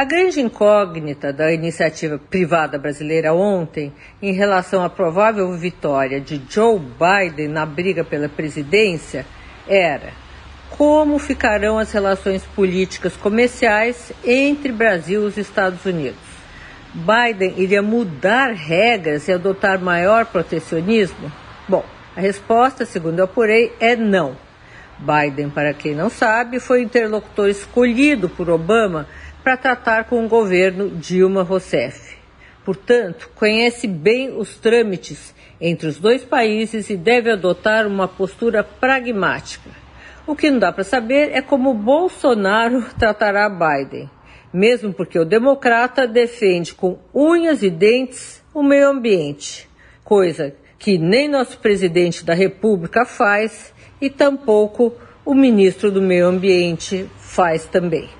A grande incógnita da iniciativa privada brasileira ontem, em relação à provável vitória de Joe Biden na briga pela presidência, era como ficarão as relações políticas comerciais entre Brasil e os Estados Unidos. Biden iria mudar regras e adotar maior protecionismo? Bom, a resposta, segundo eu apurei, é não. Biden, para quem não sabe, foi o interlocutor escolhido por Obama para tratar com o governo Dilma Rousseff. Portanto, conhece bem os trâmites entre os dois países e deve adotar uma postura pragmática. O que não dá para saber é como Bolsonaro tratará Biden, mesmo porque o democrata defende com unhas e dentes o meio ambiente, coisa que nem nosso presidente da República faz e tampouco o ministro do Meio Ambiente faz também.